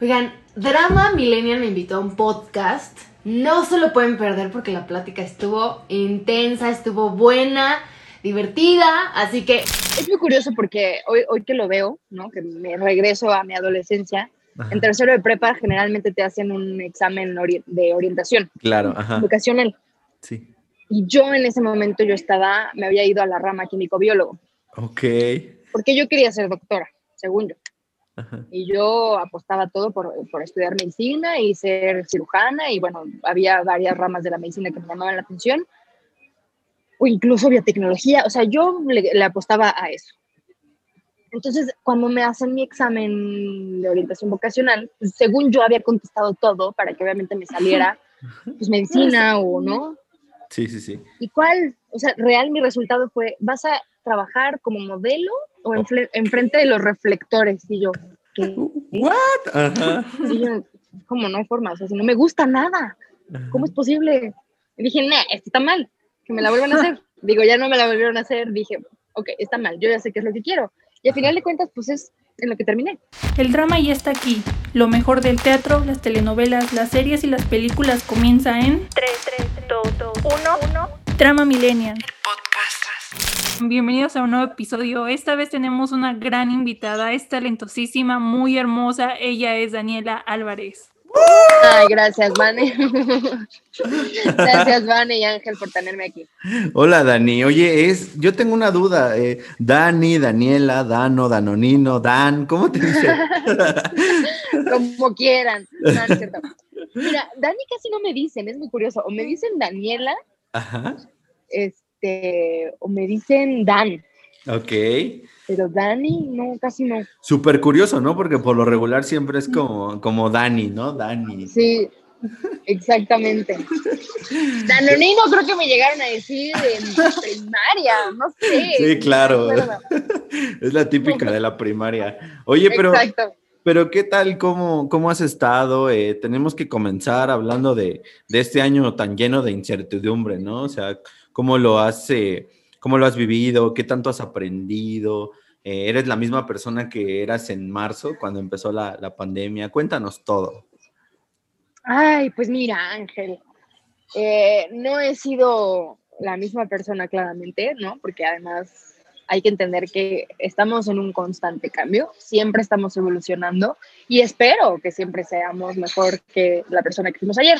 Oigan, Drama Millennial me invitó a un podcast. No se lo pueden perder porque la plática estuvo intensa, estuvo buena, divertida, así que... Es muy curioso porque hoy, hoy que lo veo, ¿no? Que me regreso a mi adolescencia, en tercero de prepa generalmente te hacen un examen de orientación. Claro, ajá. Vocacional. Sí. Y yo en ese momento yo estaba, me había ido a la rama químico-biólogo. Ok. Porque yo quería ser doctora, según yo. Y yo apostaba todo por, por, estudiar medicina y ser cirujana y bueno, había varias ramas de la medicina que me llamaban la atención o incluso biotecnología, o sea, yo le, apostaba a eso. Entonces, cuando me hacen mi examen de orientación vocacional, pues, según yo había contestado todo para que obviamente me saliera pues medicina o no. Sí, sí, sí. ¿Y cuál? O sea, real mi resultado fue, ¿vas a trabajar como modelo o enfrente de los reflectores? Y yo, ¿qué? ¿What? Ajá. Y yo, ¿cómo no hay forma? O sea, si no me gusta nada, ¿cómo es posible? Y dije, no, esto está mal, que me la vuelvan a hacer. Digo, ya no me la volvieron a hacer, dije, ok, está mal, yo ya sé qué es lo que quiero. Y al final de cuentas, pues es en lo que terminé. El drama ya está aquí. Lo mejor del teatro, las telenovelas, las series y las películas comienza en 3, 3, 2, 2, 1, 1. Drama Millennial. Bienvenidos a un nuevo episodio. Esta vez tenemos una gran invitada, es talentosísima, muy hermosa. Ella es Daniela Álvarez. Ay, gracias, Vane. gracias, Vane y Ángel, por tenerme aquí. Hola, Dani. Oye, es, yo tengo una duda. Eh, Dani, Daniela, Dano, Danonino, Dan, ¿cómo te dicen? Como quieran. Mira, Dani casi no me dicen, es muy curioso. O me dicen Daniela, Ajá. este, o me dicen Dan. Ok. Pero Dani, no, casi no. Súper curioso, ¿no? Porque por lo regular siempre es como, como Dani, ¿no? Dani. Sí, exactamente. Danonino creo que me llegaron a decir en primaria, no sé. Sí, claro. es la típica de la primaria. Oye, pero... Exacto. Pero ¿qué tal? ¿Cómo, cómo has estado? Eh, tenemos que comenzar hablando de, de, este año tan lleno de incertidumbre, ¿no? O sea, ¿cómo lo has... ¿Cómo lo has vivido? ¿Qué tanto has aprendido? Eh, ¿Eres la misma persona que eras en marzo cuando empezó la, la, pandemia? Cuéntanos todo. Ay, pues mira, Ángel, eh, no he sido la misma persona claramente, ¿no? Porque además hay que entender que estamos en un constante cambio, siempre estamos evolucionando y espero que siempre seamos mejor que la persona que fuimos ayer.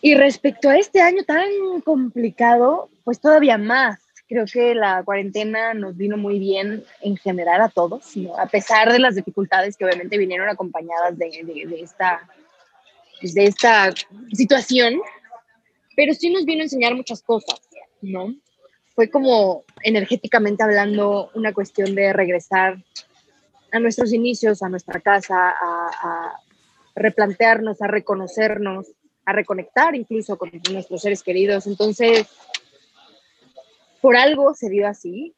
Y respecto a este año tan complicado, pues todavía más. Creo que la cuarentena nos vino muy bien en general a todos, a pesar de las dificultades que obviamente vinieron acompañadas de, de, esta, pues, de esta situación, pero sí nos vino a enseñar muchas cosas, ¿no? Fue como energéticamente hablando una cuestión de regresar a nuestros inicios, a nuestra casa, a, a replantearnos, a reconocernos, a reconectar incluso con nuestros seres queridos. Entonces, por algo se dio así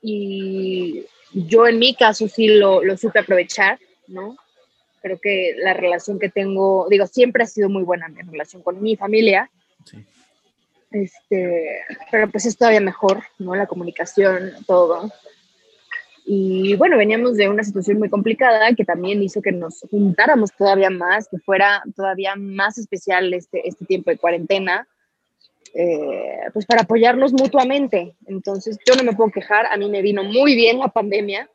y yo en mi caso sí lo, lo supe aprovechar, ¿no? Creo que la relación que tengo, digo, siempre ha sido muy buena mi relación con mi familia. Sí. Este, pero pues es todavía mejor, ¿no? La comunicación, todo. Y bueno, veníamos de una situación muy complicada que también hizo que nos juntáramos todavía más, que fuera todavía más especial este, este tiempo de cuarentena, eh, pues para apoyarnos mutuamente. Entonces, yo no me puedo quejar, a mí me vino muy bien la pandemia.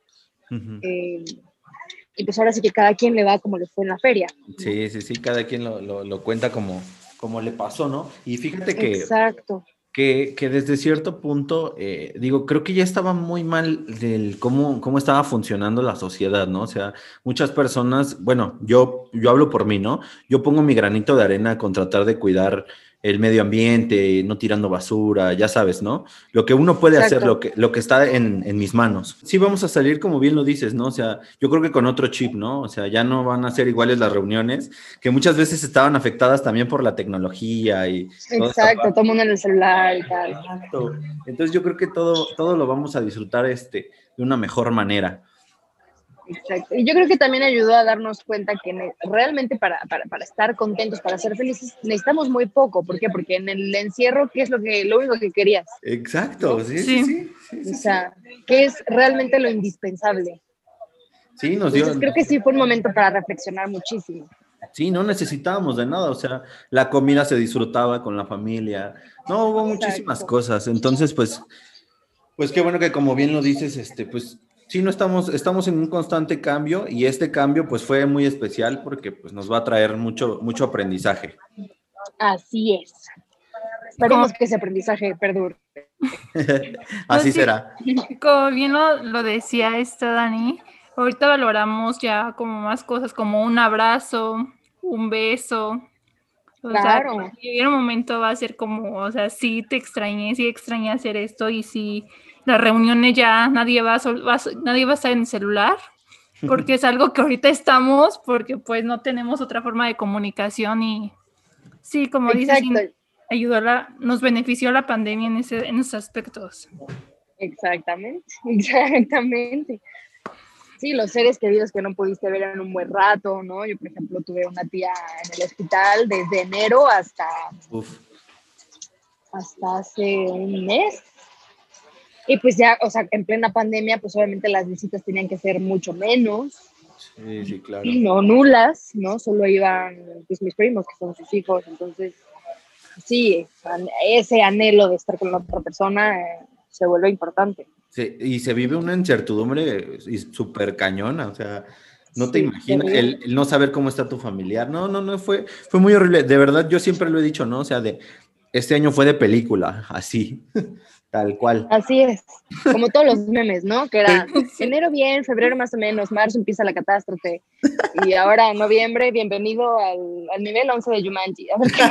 Eh, y pues ahora sí que cada quien le va como le fue en la feria. Sí, sí, sí, cada quien lo, lo, lo cuenta como, como le pasó, ¿no? Y fíjate que... Exacto que, que, desde cierto punto, eh, digo, creo que ya estaba muy mal del cómo, cómo estaba funcionando la sociedad, ¿no? O sea, muchas personas, bueno, yo, yo hablo por mí, ¿no? Yo pongo mi granito de arena con tratar de cuidar el medio ambiente, no tirando basura, ya sabes, ¿no? Lo que uno puede hacer, lo que, lo que está en, en, mis manos. Sí, vamos a salir, como bien lo dices, ¿no? O sea, yo creo que con otro chip, ¿no? O sea, ya no van a ser iguales las reuniones, que muchas veces estaban afectadas también por la tecnología y... Exacto, todo el mundo en el celular y tal. Exacto. Entonces yo creo que todo, todo lo vamos a disfrutar este, de una mejor manera. Exacto. Y yo creo que también ayudó a darnos cuenta que realmente para, para, para, estar contentos, para ser felices, necesitamos muy poco. ¿Por qué? Porque en el encierro, ¿qué es lo, que, lo único que querías? Exacto, sí, sí, sí, O sea, ¿qué es realmente lo indispensable? Sí, nos dio. Entonces creo que sí fue un momento para reflexionar muchísimo. Sí, no necesitábamos de nada, o sea, la comida se disfrutaba con la familia, no, hubo muchísimas Exacto. cosas, entonces, pues, pues qué bueno que como bien lo dices, este, pues, sí, no estamos, estamos en un constante cambio y este cambio, pues, fue muy especial porque, pues, nos va a traer mucho, mucho aprendizaje. Así es. Esperemos que ese aprendizaje perdure. Así sí. será. Como bien lo, lo decía esta Dani, ahorita valoramos ya como más cosas como un abrazo, un beso. O Claro. sea, y en un momento va a ser como, o sea, sí te extrañé, sí extrañé hacer esto y si las reuniones ya nadie va va nadie va a estar en el celular, porque es algo que ahorita estamos, porque pues no tenemos otra forma de comunicación y sí, como dices, Exacto, ayudó la, nos benefició la pandemia en, ese, en esos aspectos. exactamente, exactamente. Sí, los seres queridos que no pudiste ver en un buen rato, ¿no? Yo, por ejemplo, tuve una tía en el hospital desde enero hasta, Uf, hasta hace un mes. Y pues ya, o sea, en plena pandemia, pues obviamente las visitas tenían que ser mucho menos, sí, sí, claro. no nulas, ¿no? Solo iban pues, mis primos, que son sus hijos. Entonces, sí, ese anhelo de estar con la otra persona eh, se vuelve importante. Sí, y se vive una incertidumbre y súper cañona, o sea, no te Sí, imaginas terrible. el, el no saber cómo está tu familiar. No, no, no, fue, fue muy horrible. De verdad, yo siempre lo he dicho, ¿no? O sea, de este año fue de película, así, tal cual. Así es, como todos los memes, ¿no? Que era enero bien, febrero más o menos, marzo empieza la catástrofe. Y ahora noviembre, bienvenido al, al nivel 11 de Jumanji. A ver qué.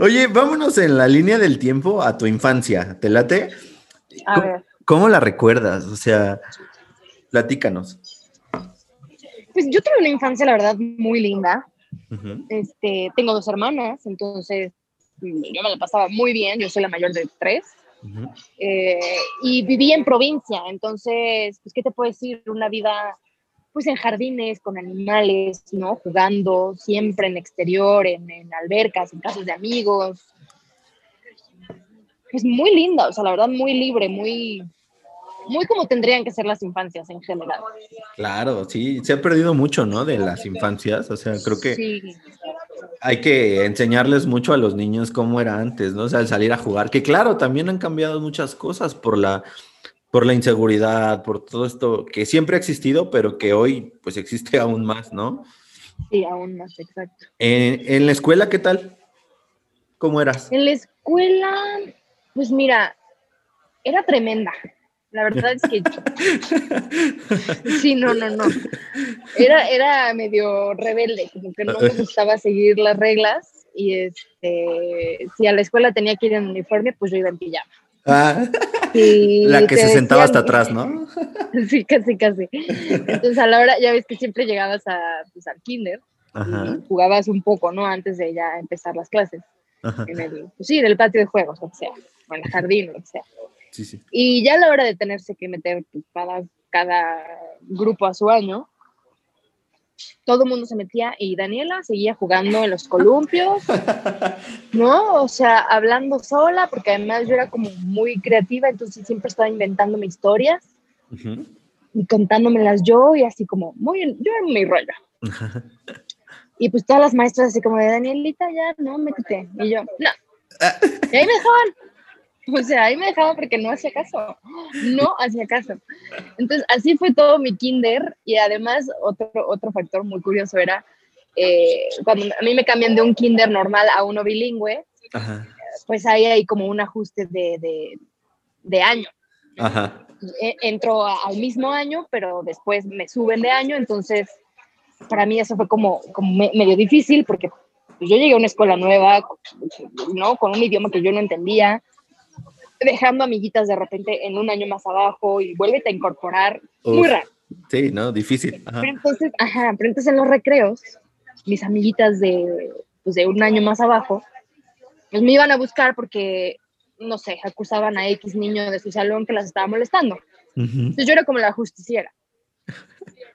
Oye, vámonos en la línea del tiempo a tu infancia. ¿Te late? A ¿Cómo, ver, cómo la recuerdas? O sea, platícanos. pues yo tuve una infancia, la verdad, muy linda. Este, tengo dos hermanas, entonces mm, yo me la pasaba muy bien, yo soy la mayor de tres. Eh, y viví en provincia, entonces, pues, ¿qué te puedo decir? Una vida, pues, en jardines, con animales, ¿no? Jugando, siempre en exterior, en, en albercas, en casas de amigos. Pues muy linda, o sea, la verdad, muy libre, muy, muy como tendrían que ser las infancias en general. Claro, sí, se ha perdido mucho, ¿no? De las infancias. O sea, creo que Sí, hay que enseñarles mucho a los niños cómo era antes, ¿no? O sea, el salir a jugar, que claro, también han cambiado muchas cosas por la, por la inseguridad, por todo esto que siempre ha existido, pero que hoy pues existe aún más, ¿no? sí, aún más, exacto. En, en la escuela, ¿qué tal? ¿Cómo eras? En la escuela, pues mira, era tremenda. La verdad es que sí, no, no, no. Era, era medio rebelde, como que no me gustaba seguir las reglas y este, si a la escuela tenía que ir en uniforme, pues yo iba en pijama. Ah, Y la que se sentaba hasta atrás, ¿no? Sí, casi, casi. Entonces a la hora, ya ves que siempre llegabas a, pues, al kinder Ajá, y jugabas un poco, ¿no? Antes de ya empezar las clases, ajá, en el, pues sí, en el patio de juegos, o sea, o en el jardín, o sea. Sí, sí. Y ya a la hora de tenerse que meter pues, cada, cada grupo a su año, todo el mundo se metía y Daniela seguía jugando en los columpios, ¿no? O sea, hablando sola, porque además yo era como muy creativa, entonces siempre estaba inventándome historias Ujú. y contándomelas yo y así como, muy, yo en mi rollo. Y pues todas las maestras así como de Danielita, ya, no, métete. Y yo, no. Y ahí me dejaban. O sea, ahí me dejaban porque no hacía caso. No hacía caso. Entonces, así fue todo mi kinder. Y además, otro, otro factor muy curioso era eh, cuando a mí me cambian de un kinder normal a uno bilingüe, Ajá, pues ahí hay como un ajuste de, de, de año. ajá. E- entro al mismo año, pero después me suben de año, entonces para mí eso fue como, como me- medio difícil porque pues, yo llegué a una escuela nueva, ¿no? Con un idioma que yo no entendía, dejando amiguitas de repente en un año más abajo y vuélvete a incorporar, muy Uf. raro. Sí, ¿no? Difícil. Ajá. Pero entonces, ajá, pero entonces en los recreos, mis amiguitas de, pues, de un año más abajo, pues me iban a buscar porque, no sé, acusaban a X niño de su salón que las estaba molestando. Ujú. Entonces yo era como la justiciera.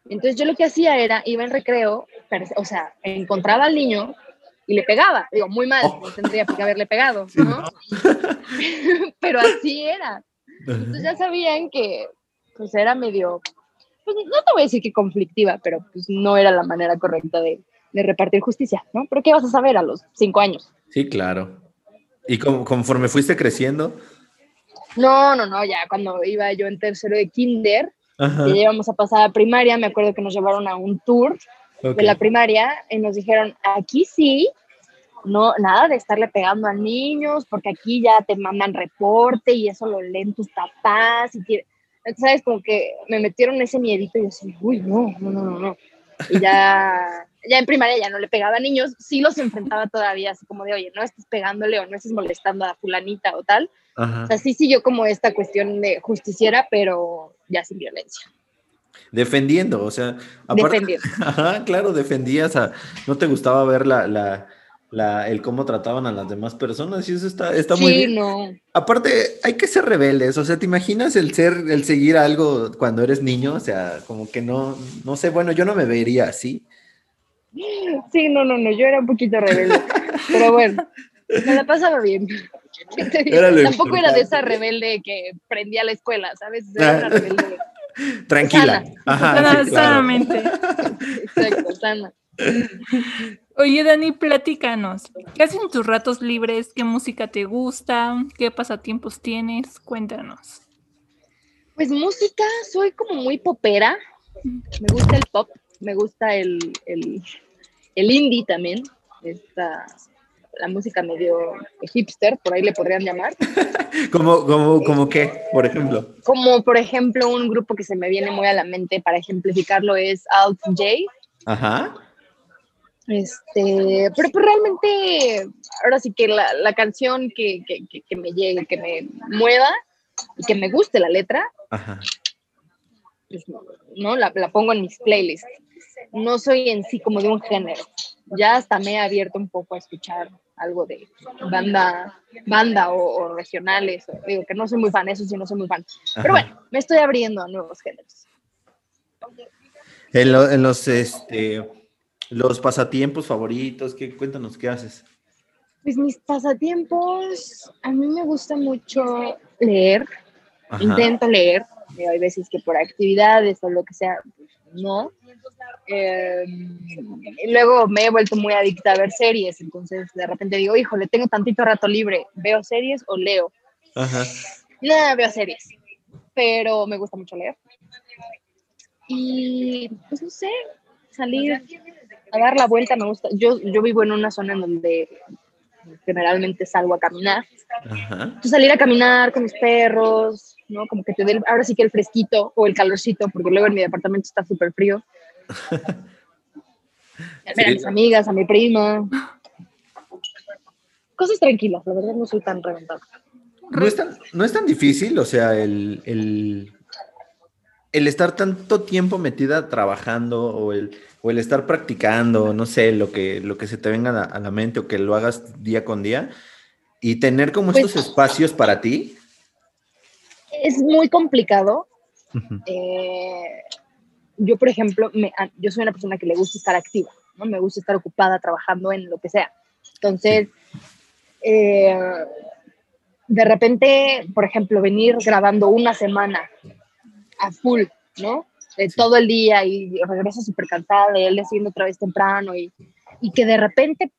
Entonces yo lo que hacía era, iba en recreo, o sea, encontraba al niño y le pegaba. Digo, muy mal, Oh. no tendría qué haberle pegado, ¿no? Pero así era. Entonces ya sabían que pues era medio, pues no te voy a decir que conflictiva, pero pues no era la manera correcta de, de repartir justicia, ¿no? Pero ¿qué vas a saber a los cinco años? Sí, claro. ¿Y como, conforme fuiste creciendo? No, no, no, ya cuando iba yo en tercero de kinder, que íbamos a pasar a primaria, me acuerdo que nos llevaron a un tour ok. de la primaria y nos dijeron, aquí sí, no, nada de estarle pegando a niños, porque aquí ya te mandan reporte y eso lo leen tus papás. Y ¿sabes? Como que me metieron ese miedito y yo así, uy, no, no, no, no, no. Y ya, ya en primaria ya no le pegaba a niños, sí los enfrentaba todavía, así como de, oye, no estés pegándole o no estés molestando a fulanita o tal. Ajá. O sea, sí siguió como esta cuestión de justiciera, pero ya sin violencia. Defendiendo, o sea, aparte, Defendiendo. Ajá, claro, defendías a, no te gustaba ver la, la, la, el cómo trataban a las demás personas y eso está, está muy bien. no. Aparte, hay que ser rebeldes, o sea, ¿te imaginas el ser, el seguir algo cuando eres niño? O sea, como que no, no sé, bueno, yo no me vería así. Sí, no, no, no, yo era un poquito rebelde. pero bueno, me la pasaba bien. Era Tampoco era de esa rebelde que prendía la escuela, ¿sabes? Era una rebelde. Tranquila. Sana. Ajá, Sana- sí, claro. sanamente. Exacto, sana. Oye, Dani, platícanos. ¿Qué haces en tus ratos libres? ¿Qué música te gusta? ¿Qué pasatiempos tienes? Cuéntanos. Pues música, soy como muy popera. Me gusta el pop, me gusta el, el, el indie también. Esta, la música medio hipster, por ahí le podrían llamar. Como, como, como qué, por ejemplo. Como por ejemplo un grupo que se me viene muy a la mente para ejemplificarlo es Alt J. Ajá. Este, pero pues realmente, ahora sí que la, la canción que, que, que- que me llegue, que me mueva y que me guste la letra, Ajá. pues, no, la, la pongo en mis playlists. No soy en sí como de un género. Ya hasta me he abierto un poco a escuchar algo de banda, banda o, o regionales. o- digo que no soy muy fan, eso sí no soy muy fan. Pero bueno, me estoy abriendo a nuevos géneros. En, lo- en los, este, los pasatiempos favoritos, ¿qué, cuéntanos qué haces. Pues mis pasatiempos, a mí me gusta mucho leer. Ajá. intento leer, hay veces que por actividades o lo que sea, no. Eh, y luego me he vuelto muy adicta a ver series, entonces de repente digo, híjole, tengo tantito rato libre, ¿veo series o leo? Ajá. Nada, veo series, pero me gusta mucho leer. Y pues no sé, salir a dar la vuelta me gusta. Yo, yo vivo en una zona en donde generalmente salgo a caminar. Ajá. Entonces, salir a caminar con mis perros, ¿no? Como que te dé ahora sí que el fresquito o el calorcito, porque luego en mi departamento está súper frío. A mis amigas, a mi prima. Cosas tranquilas, la verdad no soy tan reventada. No es tan, no es tan difícil, o sea, el, el, el estar tanto tiempo metida trabajando o el, o el estar practicando, no sé, lo que, lo que se te venga a la, a la mente o que lo hagas día con día y tener como Pues- estos espacios para ti. Es muy complicado. Eh, yo, por ejemplo, me- a- yo soy una persona que le gusta estar activa, ¿no? Me gusta estar ocupada trabajando en lo que sea. Entonces, eh, de repente, por ejemplo, venir grabando una semana a full, ¿no? De todo el día y regreso súper cansada y él haciendo otra vez temprano y, y que de repente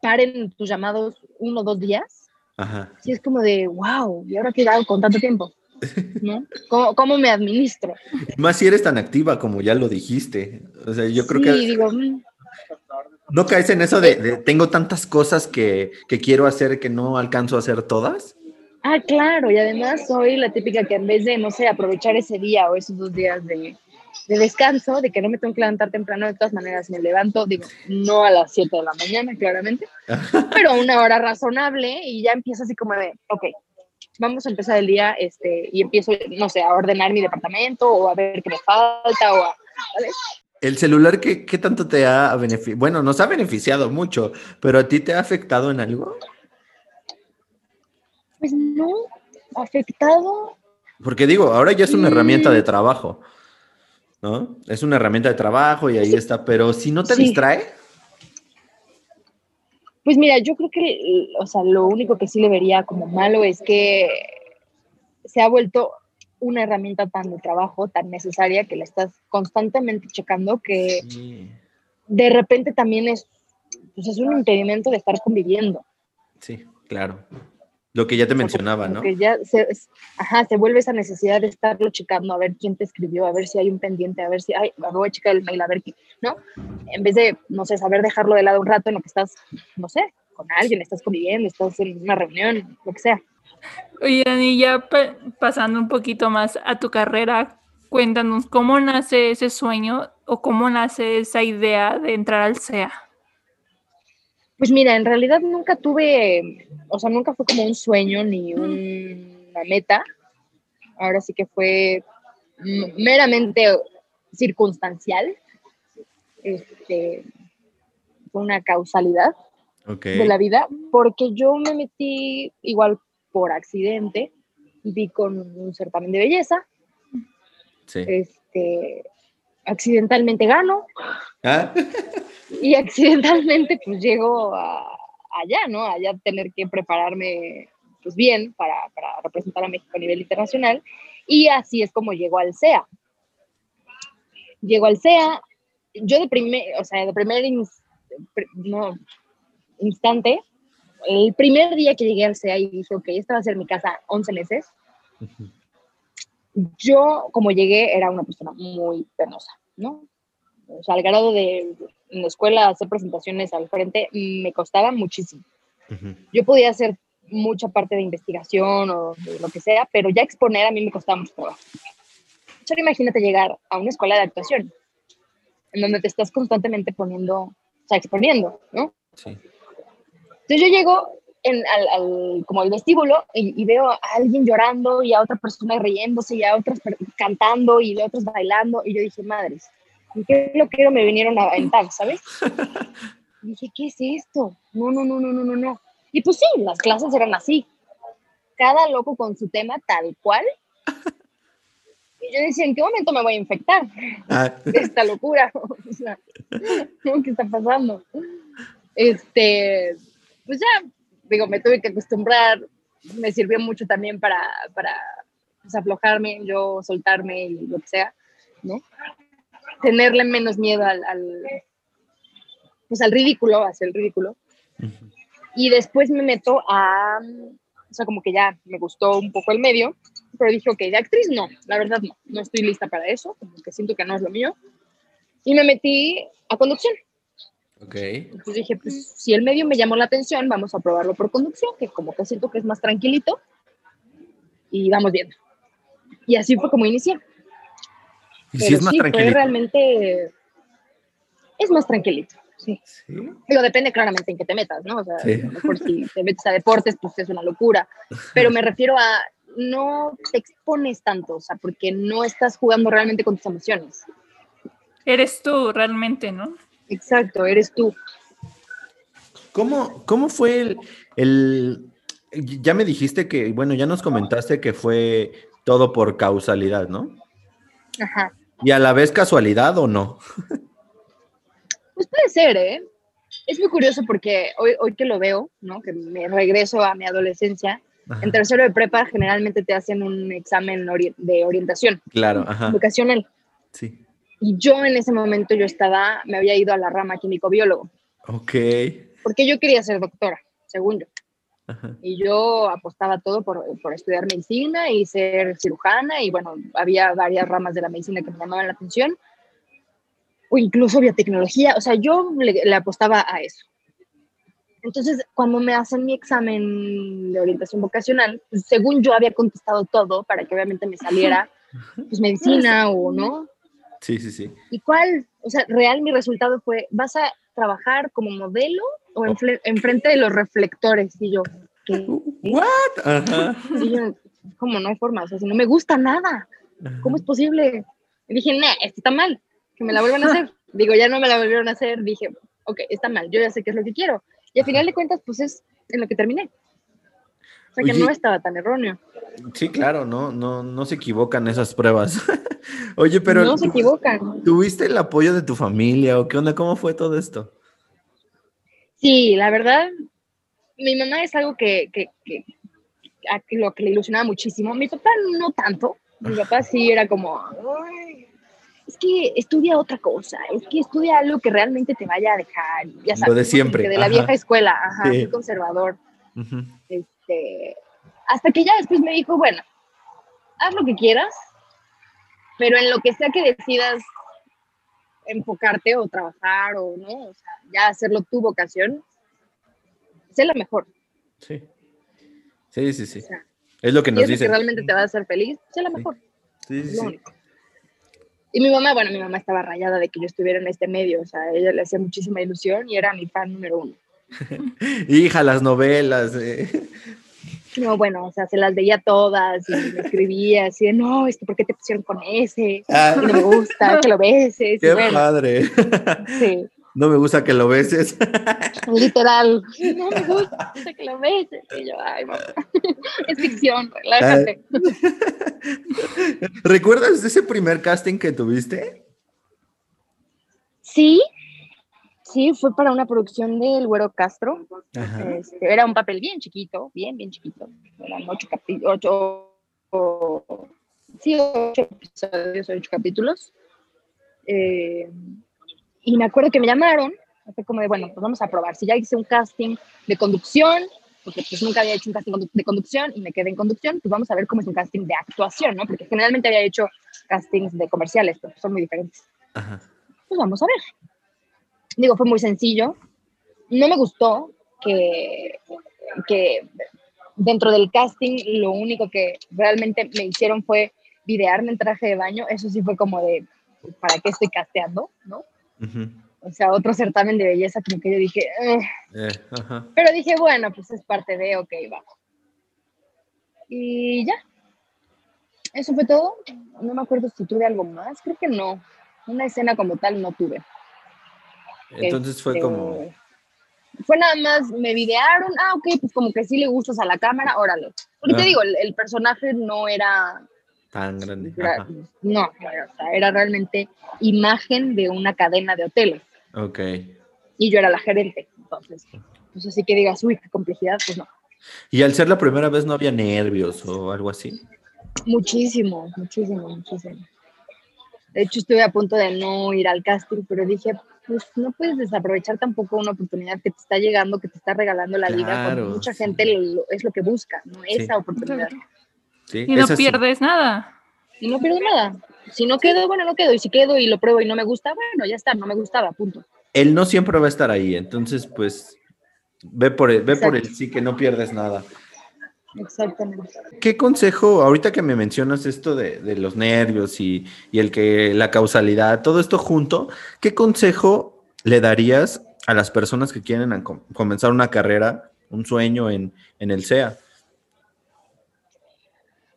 paren tus llamados uno o dos días, Ajá. sí es como de, wow, ¿y ahora qué hago con tanto tiempo? ¿No? ¿Cómo, cómo me administro? Más si eres tan activa como ya lo dijiste. O sea, yo creo sí, que digo, mm, no caes en eso de, de tengo tantas cosas que, que quiero hacer que no alcanzo a hacer todas. ah, claro, y además soy la típica que en vez de, no sé, aprovechar ese día o esos dos días de, de descanso, de que no me tengo que levantar temprano, de todas maneras me levanto, digo, no a las 7 de la mañana, claramente, pero a una hora razonable y ya empiezo así como de, ok, vamos a empezar el día este, y empiezo, no sé, a ordenar mi departamento o a ver qué me falta o a, ¿sabes? El celular, ¿qué, qué tanto te ha beneficiado? Bueno, nos ha beneficiado mucho, pero ¿a ti te ha afectado en algo? Pues no, afectado, Porque digo, ahora ya es una Mm. herramienta de trabajo, ¿no? Es una herramienta de trabajo y ahí está, pero si no te Sí. distrae, Pues mira, yo creo que, o sea, lo único que sí le vería como malo es que se ha vuelto una herramienta tan de trabajo, tan necesaria, que la estás constantemente checando, que Sí, de repente también es, pues es un impedimento de estar conviviendo. sí, claro. Lo que ya te sea, mencionaba, ¿no? Que ya se, ajá, se vuelve esa necesidad de estarlo checando, a ver quién te escribió, a ver si hay un pendiente, a ver si, ay, voy a checar el mail, a ver qué, ¿no? En vez de, no sé, saber dejarlo de lado un rato en lo que estás, no sé, con alguien, estás conviviendo, estás en una reunión, lo que sea. Oye, Dani, ya pa- pasando un poquito más a tu carrera, cuéntanos cómo nace ese sueño o cómo nace esa idea de entrar al CEA. Pues mira, en realidad nunca tuve, o sea, nunca fue como un sueño ni un- una meta. Ahora sí que fue meramente circunstancial. Este, fue una causalidad de la vida, porque yo me metí igual por accidente, vi con un certamen de belleza, Sí. este, accidentalmente gano, Ah, y accidentalmente pues llego a- allá, ¿no? Allá tener que prepararme pues bien para, para representar a México a nivel internacional. Y así es como llego al CEA. Llego al CEA, yo de primer, o sea, de primer no, instante, el primer día que llegué al CEA y dije, ok, esta va a ser mi casa 11 meses, yo como llegué era una persona muy penosa, ¿no? O sea, al grado de en la escuela hacer presentaciones al frente me costaba muchísimo. Yo podía hacer mucha parte de investigación o de lo que sea, pero ya exponer a mí me costaba mucho trabajo. Solo imagínate llegar a una escuela de actuación en donde te estás constantemente poniendo, o sea, exponiendo, ¿no? Sí. Entonces yo llego en, al, al- como al vestíbulo y, y veo a alguien llorando y a otra persona riéndose y a otras cantando y a otros bailando y yo dije, madres, ¿en qué lo quiero me vinieron a aventar, ¿sabes? Y dije, ¿qué es esto? No, no, no, no, no, no, no. Y pues sí, las clases eran así. Cada loco con su tema tal cual. Y yo decía, ¿en qué momento me voy a infectar? Ah, de esta locura. O sea. ¿qué está pasando? Este, pues ya, digo, me tuve que acostumbrar, me sirvió mucho también para, para pues, aflojarme, yo soltarme y lo que sea, ¿no? Tenerle menos miedo al, al, pues al ridículo, hacia el ridículo. Y después me meto a, o sea, como que ya me gustó un poco el medio, pero dije, ok, de actriz no, la verdad no, no estoy lista para eso, como que siento que no es lo mío. Y me metí a conducción. Ok. Entonces dije, pues si el medio me llamó la atención, vamos a probarlo por conducción, que como que siento que es más tranquilito. Y vamos viendo. Y así fue como inicié. Y Pero si es más sí, fue tranquilo. realmente... Es más tranquilito, sí. Sí. Digo, depende claramente en qué te metas, ¿no? O sea, Sí. a lo mejor si te metes a deportes, pues es una locura. Pero me refiero a no te expones tanto, o sea, porque no estás jugando realmente con tus emociones. Eres tú realmente, ¿no? Exacto, eres tú. ¿Cómo, cómo fue el, el- Ya me dijiste que, bueno, ya nos comentaste que fue todo por causalidad, ¿no? Ajá. Y a la vez casualidad o no. Pues puede ser, ¿eh? Es muy curioso porque hoy, hoy que lo veo, ¿no? Que me regreso a mi adolescencia, Ajá. en tercero de prepa generalmente te hacen un examen ori- de orientación Claro, ajá. vocacional. Sí. Y yo en ese momento yo estaba, me había ido a la rama químico-biólogo, Ok. porque yo quería ser doctora, según yo. Ajá. Y yo apostaba todo por, por estudiar medicina y ser cirujana, y bueno, había varias ramas de la medicina que me llamaban la atención, o incluso biotecnología, o sea, yo le, le apostaba a eso. Entonces, cuando me hacen mi examen de orientación vocacional, pues, según yo había contestado todo para que obviamente me saliera pues, medicina o no. Sí, sí, sí. ¿Y cuál? O sea, real mi resultado fue, ¿vas a trabajar como modelo o enfrente de los reflectores? Y yo, ¿qué? What? Ajá. Y yo, ¿cómo no hay forma? O sea, si no me gusta nada, ¿cómo es posible? Y dije, nah, esto está mal, que me la vuelvan a hacer. Digo, ya no me la volvieron a hacer. Dije, ok, está mal, yo ya sé qué es lo que quiero. Y al final de cuentas, pues es en lo que terminé. O sea, que Oye. no estaba tan erróneo. Sí, claro, no, no, no se equivocan esas pruebas. Oye, pero no se ¿tú- equivocan. ¿tuviste el apoyo de tu familia o qué onda? ¿Cómo fue todo esto? Sí, la verdad, mi mamá es algo que, que, que, a lo que le ilusionaba muchísimo. Mi papá no tanto. Mi papá sí era como, "Ay, es que estudia otra cosa, es que estudia algo que realmente te vaya a dejar. Ya sabes, Lo de siempre, De la ajá. vieja escuela, ajá, Sí. muy conservador. Este, hasta que ya después me dijo, bueno, haz lo que quieras, pero en lo que sea que decidas enfocarte o trabajar o no, o sea, ya hacerlo tu vocación, sé la mejor. Sí. Sí, sí, sí. O sea, Es lo que nos lo que dicen. realmente te va a hacer feliz, sé la mejor. Sí, sí. Y mi mamá, bueno, mi mamá estaba rayada de que yo estuviera en este medio, o sea, ella le hacía muchísima ilusión y era mi fan número uno. Hija, las novelas. eh. No, bueno, o sea, se las veía todas y me escribía así de, no, es que ¿por qué te pusieron con ese? Ah, no me gusta que lo beses. qué bueno, padre. sí, No me gusta que lo beses. literal. No me gusta que lo beses. Y yo, ay, mamá, es ficción, relájate. ¿Recuerdas ese primer casting que tuviste? Sí, sí, fue para una producción del Güero Castro. Este, era un papel bien chiquito, bien, bien chiquito. Eran ocho capítulos, ocho, o- sí, ocho episodios, ocho capítulos. Eh, y me acuerdo que me llamaron, fue como de, bueno, pues vamos a probar. Si ya hice un casting de conducción, porque pues nunca había hecho un casting de conducción y me quedé en conducción, pues vamos a ver cómo es un casting de actuación, ¿no? Porque generalmente había hecho castings de comerciales, pero son muy diferentes Ajá. pues vamos a ver. Digo, fue muy sencillo. No me gustó que, que dentro del casting lo único que realmente me hicieron fue videarme en traje de baño. Eso sí fue como de, ¿para qué estoy casteando? ¿no? Ujú. O sea, otro certamen de belleza como que yo dije. Eh, ajá. pero dije, bueno, pues es parte de, ok, va. Y ya. Eso fue todo. No me acuerdo si tuve algo más. Creo que no. Una escena como tal no tuve. Entonces fue Este, como. Fue nada más, me videaron, ah, ok, pues como que sí le gustas a la cámara, órale. Porque Ah. te digo, el, el personaje no era, Tan grande. era- no era, o sea, era realmente imagen de una cadena de hoteles. Ok. Y yo era la gerente, entonces, pues así que digas, uy, qué complejidad, pues no. ¿Y al ser la primera vez no había nervios o algo así? Muchísimo, muchísimo, muchísimo. De hecho, estuve a punto de no ir al casting, pero dije, pues no puedes desaprovechar tampoco una oportunidad que te está llegando, que te está regalando la vida, Claro, cuando mucha sí. gente lo- es lo que busca, ¿no? Sí. Esa oportunidad. Sí. Y no pierdes nada. Y no pierdo nada. Si no quedo, bueno, no quedo. Y si quedo y lo pruebo y no me gusta, bueno, ya está, no me gustaba, punto. Él no siempre va a estar ahí, entonces pues ve por él, ve por él, Exacto. sí que no pierdes nada. Exactamente. ¿Qué consejo, ahorita que me mencionas esto de, de los nervios y, y el que la causalidad, todo esto junto, ¿qué consejo le darías a las personas que quieren com- comenzar una carrera, un sueño en, en el SEA?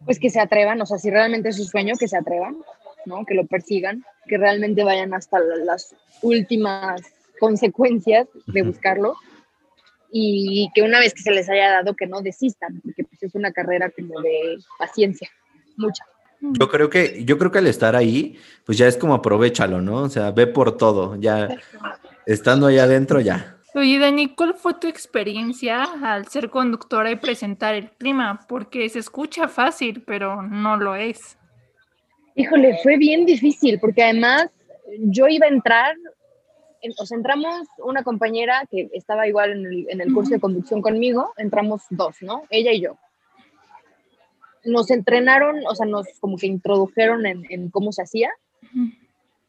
Pues que se atrevan, o sea, si realmente es su sueño, que se atrevan, ¿no? Que lo persigan, que realmente vayan hasta la- las últimas consecuencias de buscarlo y que una vez que se les haya dado, que no desistan, porque pues es una carrera como de paciencia, mucha. Yo creo que, yo creo que al estar ahí, pues ya es como aprovechalo, ¿no? O sea, ve por todo, ya estando allá adentro, ya. Oye, Dani, ¿cuál fue tu experiencia al ser conductora y presentar el clima? Porque se escucha fácil, pero no lo es. Híjole, fue bien difícil porque además yo iba a entrar, sea, entramos una compañera que estaba igual en el, en el curso de conducción conmigo, entramos dos, ¿no? Ella y yo. Nos entrenaron, o sea, nos como que introdujeron en, en cómo se hacía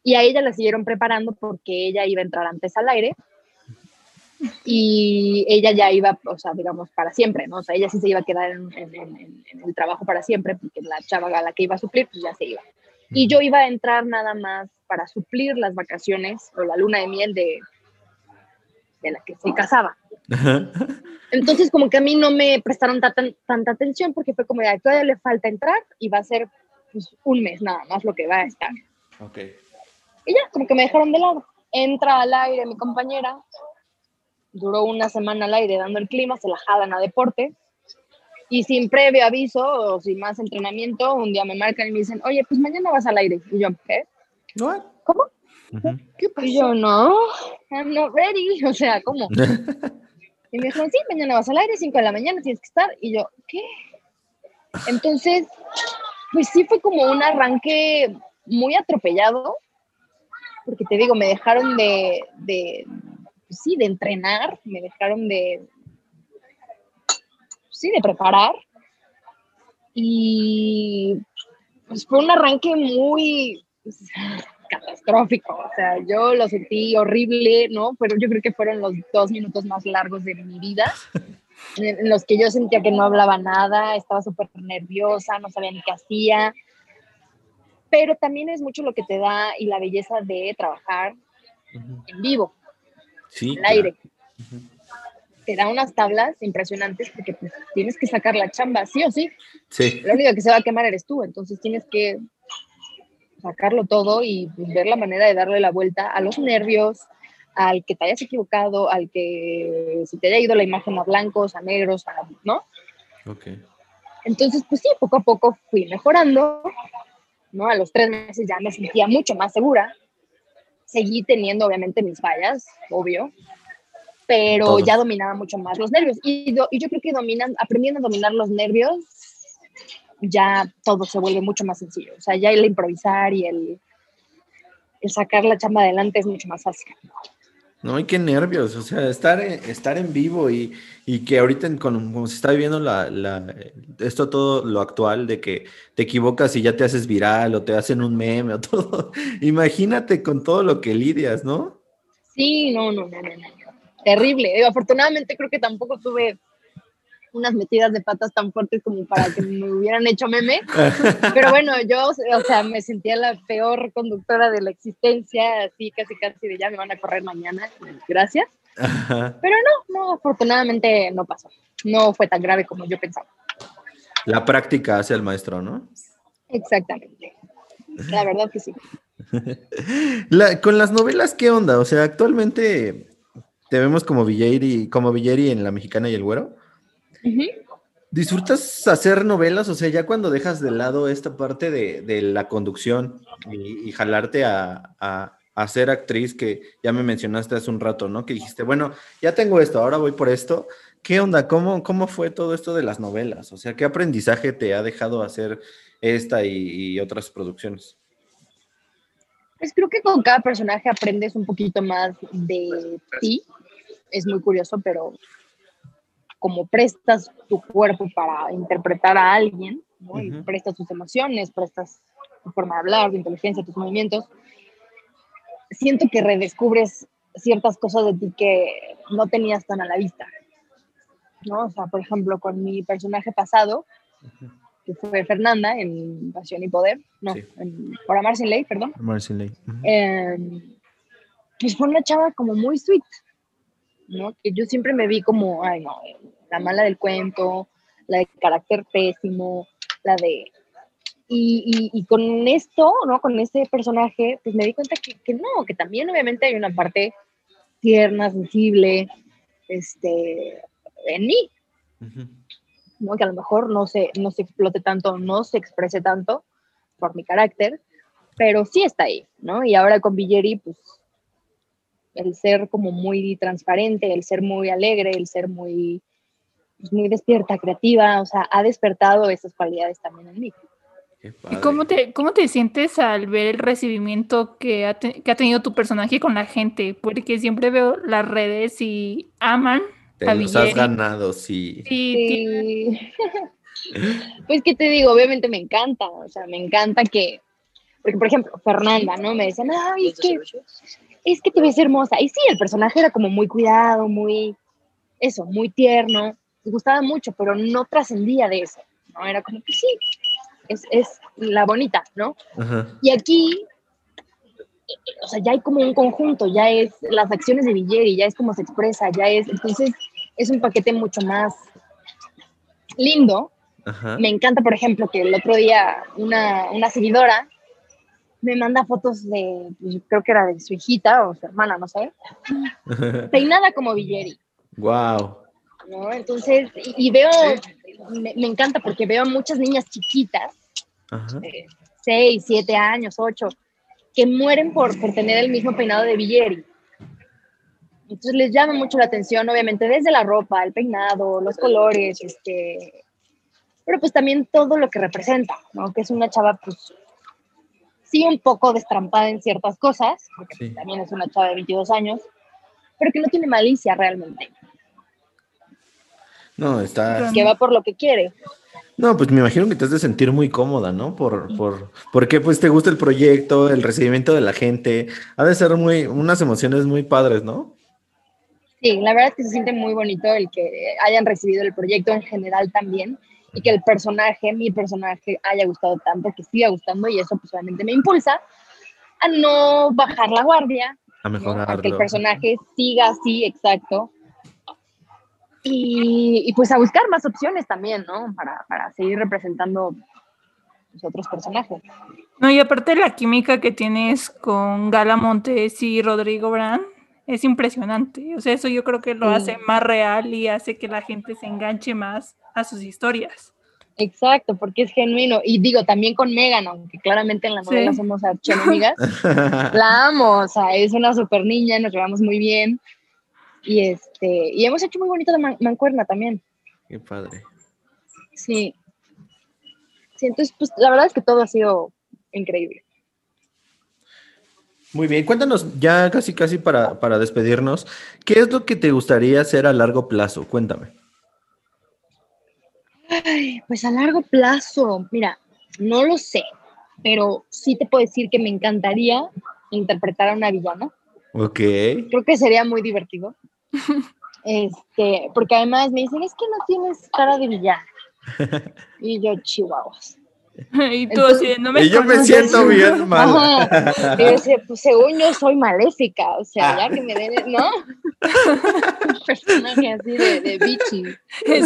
y a ella la siguieron preparando porque ella iba a entrar antes al aire y ella ya iba, o sea, digamos, para siempre, ¿no? O sea, ella sí se iba a quedar en, en- en- en el trabajo para siempre porque la chava a la que iba a suplir, pues ya se iba. Y yo iba a entrar nada más para suplir las vacaciones o la luna de miel de, de la que se casaba. Entonces, como que a mí no me prestaron tanta, tanta atención porque fue como "Ay, todavía le falta entrar y va a ser pues, un mes nada más lo que va a estar. ok. Y ya, como que me dejaron de lado. Entra al aire mi compañera, duró una semana al aire dando el clima, se la jalan a deporte. Y sin previo aviso o sin más entrenamiento, un día me marcan y me dicen, oye, pues mañana vas al aire. Y yo, ¿qué? What? ¿Cómo? ¿Qué pasó? Y yo, no, I'm not ready. O sea, ¿cómo? Y me dijeron, sí, mañana vas al aire, 5 de la mañana tienes que estar. Y yo, ¿qué? Entonces, pues sí fue como un arranque muy atropellado, porque te digo, me dejaron de, de pues sí, de entrenar, me dejaron de, sí, de preparar. Y pues fue un arranque muy pues, catastrófico. O sea, yo lo sentí horrible, ¿no? Pero yo creo que fueron los dos minutos más largos de mi vida, en los que yo sentía que no hablaba nada, estaba súper nerviosa, no sabía ni qué hacía. Pero también es mucho lo que te da y la belleza de trabajar en vivo, Sí. en el aire. Ujú. Te da unas tablas impresionantes porque pues, tienes que sacar la chamba, sí o sí. Sí. La única que se va a quemar eres tú, entonces tienes que sacarlo todo y ver la manera de darle la vuelta a los nervios, al que te hayas equivocado, al que se te haya ido la imagen a blancos, a negros, a- ¿no? Ok. Entonces, pues sí, poco a poco fui mejorando, ¿no? A los tres meses ya me sentía mucho más segura. Seguí teniendo, obviamente, mis fallas, obvio, pero Todos. ya dominaba mucho más los nervios. Y, do- y yo creo que dominan, aprendiendo a dominar los nervios, ya todo se vuelve mucho más sencillo. O sea, ya el improvisar y el, el sacar la chamba adelante es mucho más fácil. No, y qué nervios, o sea, estar en, estar en vivo y, y que ahorita en- como se está viviendo la, la- esto todo lo actual de que te equivocas y ya te haces viral o te hacen un meme o todo. Imagínate con todo lo que lidias, ¿no? Sí, no, no, no, no, no. Terrible. Afortunadamente creo que tampoco tuve unas metidas de patas tan fuertes como para que me hubieran hecho meme. Pero bueno, yo, o sea, me sentía la peor conductora de la existencia, así casi casi de ya me van a correr mañana. Gracias. Ajá. Pero no, no, afortunadamente no pasó. No fue tan grave como yo pensaba. La práctica hace al maestro, ¿no? Exactamente. La verdad que sí. La- con las novelas, ¿qué onda? O sea, actualmente te vemos como Villeri, como Villeri en La Mexicana y el Güero. ¿Disfrutas hacer novelas? O sea, ya cuando dejas de lado esta parte de, la conducción y, jalarte a ser actriz que ya me mencionaste hace un rato, ¿no? Que dijiste, bueno, ya tengo esto, ahora voy por esto. ¿Qué onda? ¿Cómo, cómo fue todo esto de las novelas? O sea, ¿qué aprendizaje te ha dejado hacer esta y, y otras producciones? Pues creo que con cada personaje aprendes un poquito más de ti. Es muy curioso, pero como prestas tu cuerpo para interpretar a alguien, ¿no? Y prestas tus emociones, prestas tu forma de hablar, tu inteligencia, tus movimientos, siento que redescubres ciertas cosas de ti que no tenías tan a la vista. ¿no? O sea, por ejemplo, con mi personaje pasado, que fue Fernanda en Pasión y Poder, no, Sí. en, por Amar sin Ley, perdón. Marcin Ley. Eh, pues fue una chava como muy sweet, ¿no? Que yo siempre me vi como, ay, no, la mala del cuento, la de carácter pésimo, la de... Y, y, y con esto, ¿no? Con este personaje, pues me di cuenta que, que no, que también obviamente hay una parte tierna, sensible, este, en mí. ¿no? Que a lo mejor no se, no se explote tanto, no se exprese tanto por mi carácter, pero sí está ahí, ¿no? Y ahora con Villeri, pues, el ser como muy transparente, el ser muy alegre, el ser muy, pues, muy despierta, creativa, o sea, ha despertado esas cualidades también en mí. Qué ¿Y cómo te, cómo te sientes al ver el recibimiento que ha, te- que ha tenido tu personaje con la gente? Porque siempre veo las redes y aman Te a los has ganado, sí. Sí, Sí. pues, ¿qué te digo? Obviamente me encanta, o sea, me encanta que, porque, por ejemplo, Fernanda, ¿no? Me decían, ay, es que, es que te ves hermosa. Y sí, el personaje era como muy cuidado, muy, eso, muy tierno, gustaba mucho, pero no trascendía de eso, ¿no? Era como que sí, es, es la bonita, ¿no? Ajá. Y aquí, o sea, ya hay como un conjunto, ya es las acciones de Villeri, ya es como se expresa, ya es, entonces es un paquete mucho más lindo. Ajá. Me encanta, por ejemplo, que el otro día una, una seguidora me manda fotos de, pues, creo que era de su hijita o su hermana, no sé, peinada como Villeri. Wow. ¿No? Entonces, y, y veo, me, me encanta porque veo a muchas niñas chiquitas, Ajá. de 6, 7 años, 8, que mueren por, por tener el mismo peinado de Villeri. Entonces les llama mucho la atención, obviamente, desde la ropa, el peinado, los colores, este, pero pues también todo lo que representa, ¿no? Que es una chava, pues, sí un poco destrampada en ciertas cosas, porque Sí. también es una chava de 22 años, pero que no tiene malicia realmente, No, está. que va por lo que quiere. No, pues me imagino que te has de sentir muy cómoda, ¿no? Por, por, porque pues te gusta el proyecto, el recibimiento de la gente. Ha de ser muy, unas emociones muy padres, ¿no? Sí, la verdad es que se siente muy bonito el que hayan recibido el proyecto en general también y que el personaje, mi personaje, haya gustado tanto, que siga gustando y eso pues obviamente me impulsa a no bajar la guardia, A ¿no? mejorarlo. a que el personaje siga así, exacto. Y, y, pues a buscar más opciones también, ¿no? Para, para seguir representando los otros personajes. No, y aparte la química que tienes con Gala Montes y Rodrigo Brand es impresionante. O sea, eso yo creo que lo Sí. hace más real y hace que la gente se enganche más a sus historias. Exacto, porque es genuino. Y digo, también con Megan, aunque claramente en la Sí. novela somos archienemigas, la amo, o sea, es una super niña, nos llevamos muy bien. Y este, y hemos hecho muy bonito de man- mancuerna también. Qué padre. Sí. Sí, entonces, pues la verdad es que todo ha sido increíble. Muy bien, cuéntanos ya casi casi para, para despedirnos, ¿qué es lo que te gustaría hacer a largo plazo? Cuéntame. Ay, pues a largo plazo, mira, no lo sé, pero sí te puedo decir que me encantaría interpretar a una villana. Ok. Creo que sería muy divertido. Este, porque además me dicen, es que no tienes cara de villana. Y yo, chihuahuas. y tú Entonces- así, no me Y yo me conoces". siento bien mal. Ajá. Y yo decía, pues según yo soy maléfica, o sea, ya que me den, ¿no? Un personaje así de, de bichi.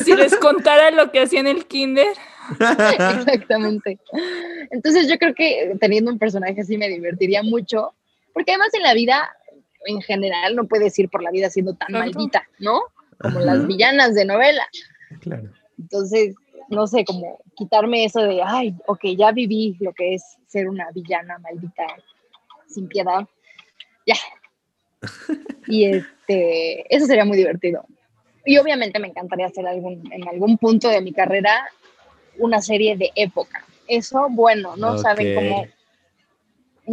Si les contara lo que hacía en el kinder. Exactamente. Entonces yo creo que teniendo un personaje así me divertiría mucho, porque además en la vida, en general, no puedes ir por la vida siendo tan Claro. maldita, ¿no? Como Ajá. las villanas de novela. Claro. Entonces, no sé, como quitarme eso de, ay, ok, ya viví lo que es ser una villana maldita, sin piedad. Ya. Y este, eso sería muy divertido. Y obviamente me encantaría hacer algún, en algún punto de mi carrera una serie de época. Eso, bueno, no saben Ok. cómo.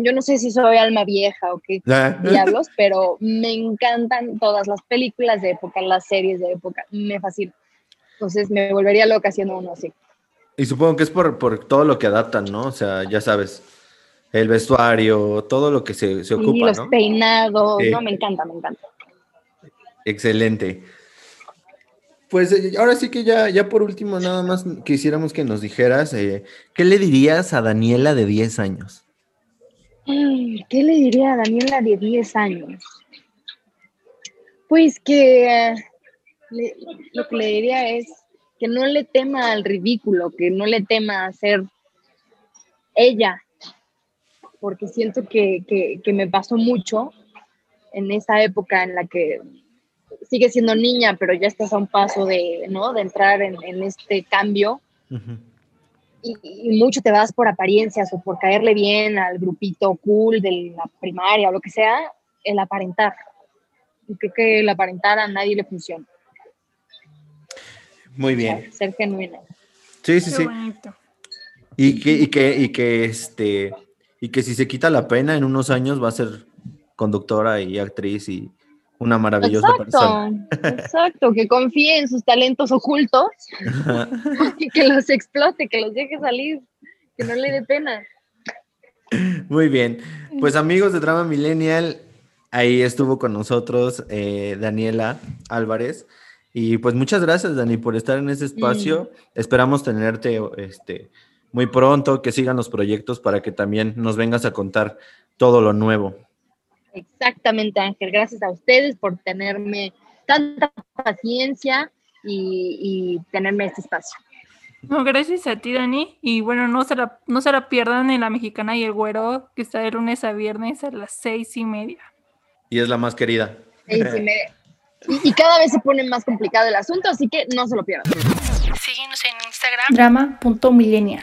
Yo no sé si soy alma vieja o qué diablos, pero me encantan todas las películas de época, las series de época, me fascina. Entonces me volvería loca haciendo uno así. Y supongo que es por, por todo lo que adaptan, ¿no? O sea, ya sabes, el vestuario, todo lo que se, se Y ocupa, los ¿no? peinados, no, me encanta, me encanta. Excelente. Pues eh, ahora sí que ya, ya por último, nada más quisiéramos que nos dijeras, eh, ¿qué le dirías a Daniela de 10 años? ¿Qué le diría a Daniela de 10 años? Pues que lo que le diría es que no le tema al ridículo, que no le tema a ser ella, porque siento que, que- que me pasó mucho en esa época en la que sigue siendo niña, pero ya estás a un paso de, ¿no? de entrar en, este cambio Ujú. Y, y mucho te vas por apariencias o por caerle bien al grupito cool de la primaria o lo que sea, el aparentar. Y creo que el aparentar a nadie le funciona. Muy o sea, bien. ser genuina. Sí, sí, Qué sí. bonito. Y que, y que, y que este, y que si se quita la pena, en unos años va a ser conductora y actriz y una maravillosa persona. Exacto, que confíe en sus talentos ocultos y que los explote, que los deje salir, que no le dé pena. Muy bien. Pues amigos de Drama Millennial, ahí estuvo con nosotros eh, Daniela Álvarez. Y pues muchas gracias, Dani, por estar en este espacio. Esperamos tenerte este, muy pronto, que sigan los proyectos para que también nos vengas a contar todo lo nuevo. Exactamente, Ángel. Gracias a ustedes por tenerme tanta paciencia y, y tenerme este espacio. No, gracias a ti, Dani. Y bueno, no se la, no se la pierdan en La Mexicana y el Güero, que está de lunes a viernes a las seis y media. Y es la más querida. Seis y media. Y, y cada vez se pone más complicado el asunto, así que no se lo pierdan. Síguenos en Instagram. Drama.millennial.